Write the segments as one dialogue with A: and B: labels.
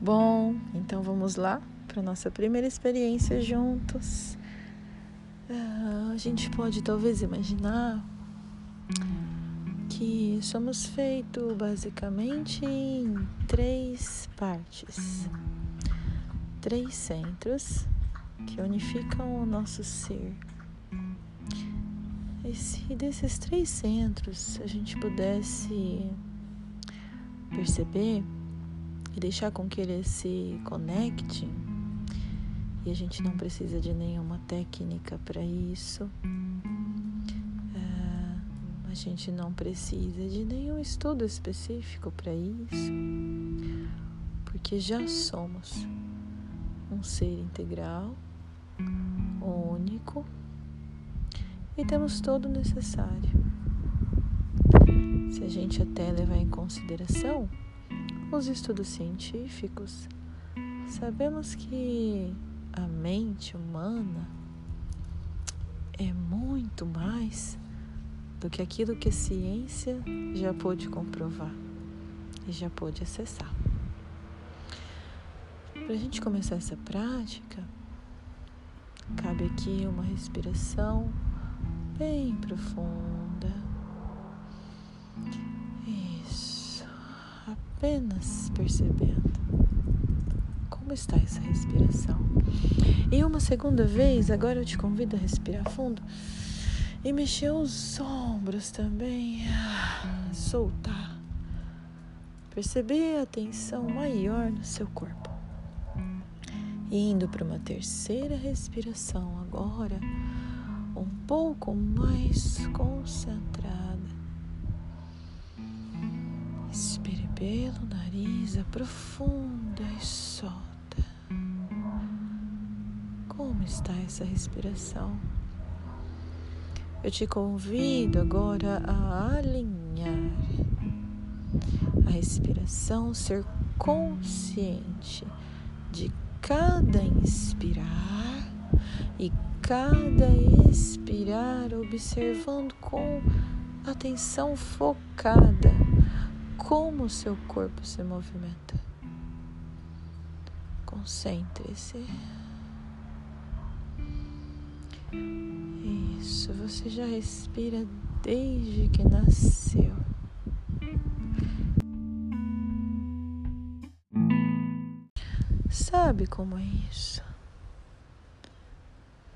A: Bom, então vamos lá para nossa primeira experiência juntos. Uh, a gente pode talvez imaginar que somos feitos basicamente em três partes, três centros que unificam o nosso ser. E se desses três centros a gente pudesse perceber e deixar com que eles se conectem, e a gente não precisa de nenhuma técnica para isso. É, a gente não precisa de nenhum estudo específico para isso, porque já somos um ser integral, único e temos todo o necessário. Se a gente até levar em consideração os estudos científicos, sabemos que a mente humana é muito mais do que aquilo que a ciência já pôde comprovar e já pôde acessar. Para a gente começar essa prática, cabe aqui uma respiração bem profunda. Apenas percebendo como está essa respiração. E uma segunda vez, agora eu te convido a respirar fundo e mexer os ombros também, soltar. Perceber a tensão maior no seu corpo. Indo para uma terceira respiração agora, um pouco mais concentrada. Pelo nariz, aprofunda e solta. Como está essa respiração? Eu te convido agora a alinhar a respiração, ser consciente de cada inspirar e cada expirar, observando com atenção focada como o seu corpo se movimenta. Concentre-se. Isso, você já respira desde que nasceu. Sabe como é isso?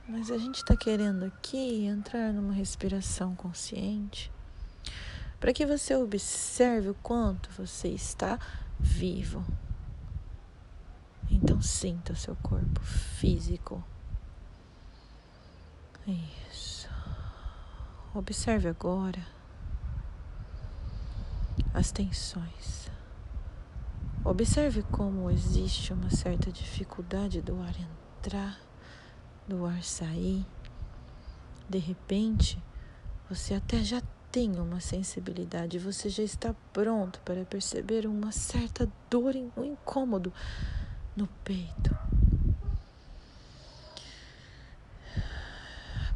A: Mas a gente está querendo aqui entrar numa respiração consciente para que você observe o quanto você está vivo. Então sinta o seu corpo físico. Isso. Observe agora as tensões. Observe como existe uma certa dificuldade do ar entrar, do ar sair. De repente, você até já tem uma sensibilidade, você já está pronto para perceber uma certa dor, um incômodo no peito.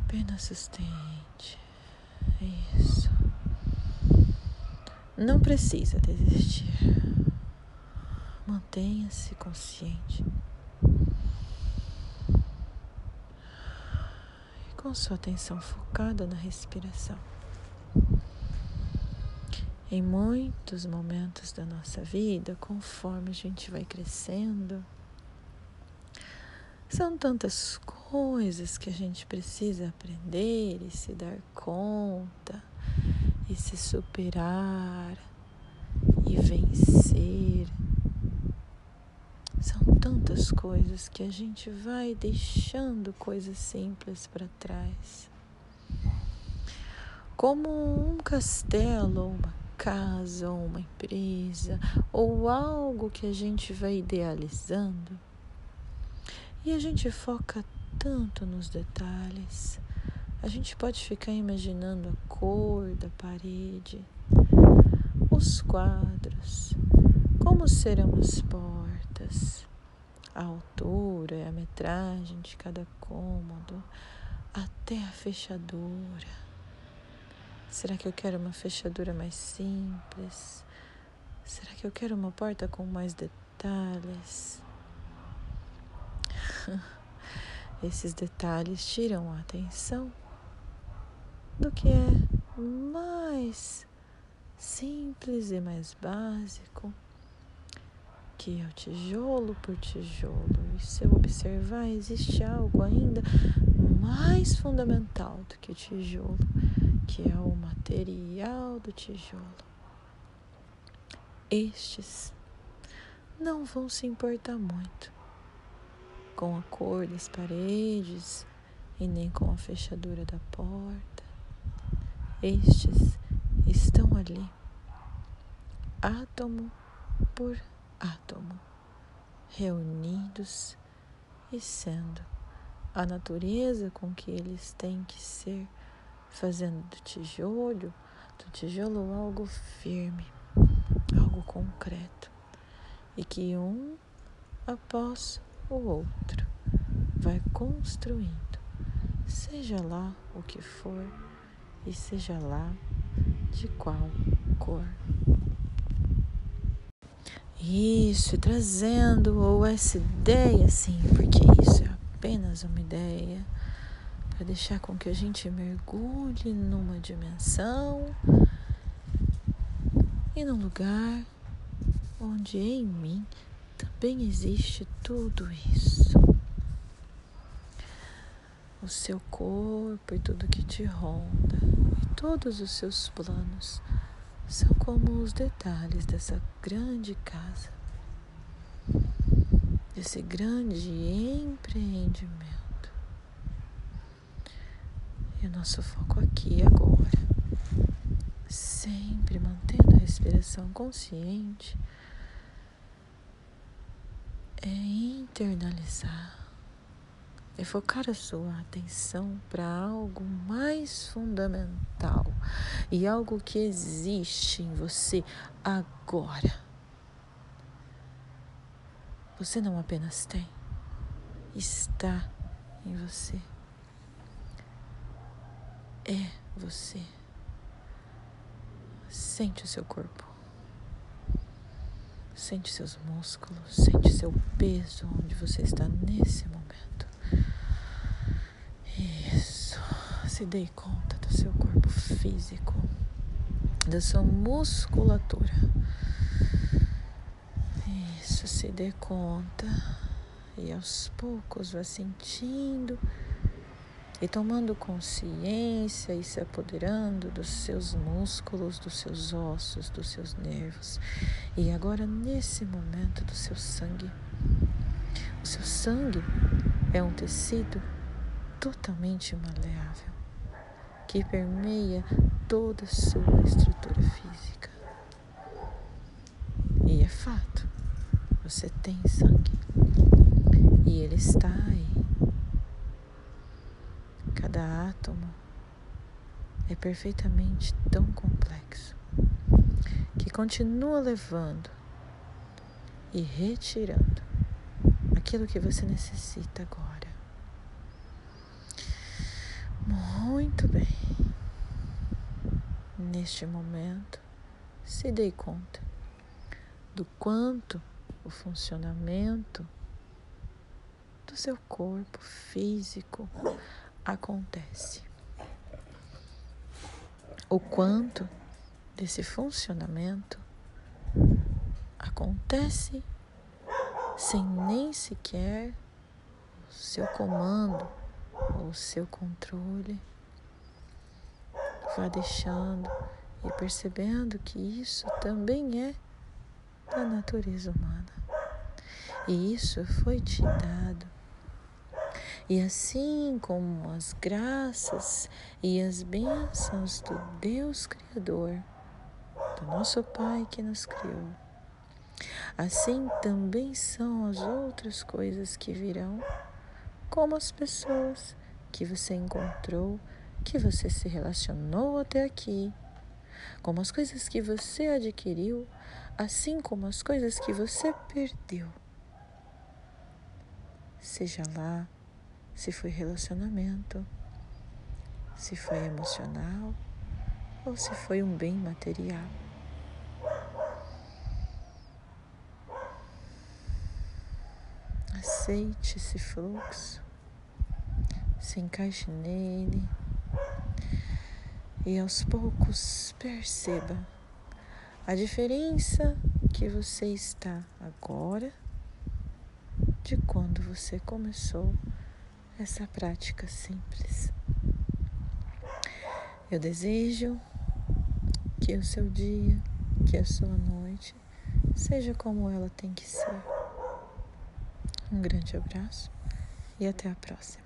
A: Apenas sustente. Isso. Não precisa desistir. Mantenha-se consciente. E com sua atenção focada na respiração. Em muitos momentos da nossa vida, conforme a gente vai crescendo, são tantas coisas que a gente precisa aprender e se dar conta e se superar e vencer. São tantas coisas que a gente vai deixando coisas simples para trás. Como um castelo, ou uma casa, ou uma empresa, ou algo que a gente vai idealizando e a gente foca tanto nos detalhes. A gente pode ficar imaginando a cor da parede, os quadros, como serão as portas, a altura e a metragem de cada cômodo, até a fechadura. Será que eu quero uma fechadura mais simples? Será que eu quero uma porta com mais detalhes? Esses detalhes tiram a atenção do que é mais simples e mais básico, que é o tijolo por tijolo. E se eu observar, existe algo ainda mais fundamental do que o tijolo, que é o material do tijolo. Estes não vão se importar muito com a cor das paredes e nem com a fechadura da porta. Estes estão ali, átomo por átomo, reunidos e sendo a natureza com que eles têm que ser, fazendo do tijolo, do tijolo algo firme, algo concreto, e que um após o outro vai construindo, seja lá o que for e seja lá de qual cor. Isso, trazendo ou essa ideia, sim, porque isso é apenas uma ideia, para deixar com que a gente mergulhe numa dimensão e num lugar onde em mim também existe tudo isso. O seu corpo e tudo que te ronda, e todos os seus planos são como os detalhes dessa grande casa, desse grande empreendimento. O nosso foco aqui agora, sempre mantendo a respiração consciente é internalizar, é focar a sua atenção para algo mais fundamental e algo que existe em você agora. Você não apenas tem, está em você. É você. Sente o seu corpo. Sente seus músculos, sente seu peso onde você está nesse momento. Isso. Se dê conta do seu corpo físico, da sua musculatura. Isso, se dê conta e aos poucos vá sentindo e tomando consciência e se apoderando dos seus músculos, dos seus ossos, dos seus nervos. E agora, nesse momento, do seu sangue. O seu sangue é um tecido totalmente maleável que permeia toda a sua estrutura física. E é fato, você tem sangue e ele está aí Cada átomo é perfeitamente tão complexo que continua levando e retirando aquilo que você necessita agora. Muito bem. Neste momento, se dê conta do quanto o funcionamento do seu corpo físico acontece. O quanto desse funcionamento acontece sem nem sequer o seu comando ou o seu controle. Vá deixando e percebendo que isso também é da natureza humana. E isso foi te dado e assim como as graças e as bênçãos do Deus Criador, do nosso Pai que nos criou, assim também são as outras coisas que virão, como as pessoas que você encontrou, que você se relacionou até aqui, como as coisas que você adquiriu, assim como as coisas que você perdeu. Seja lá se foi relacionamento, se foi emocional ou se foi um bem material. aceite esse fluxo, se encaixe nele e aos poucos perceba a diferença que você está agora de quando você começou essa prática simples. Eu desejo que o seu dia, que a sua noite seja como ela tem que ser. Um grande abraço e até a próxima.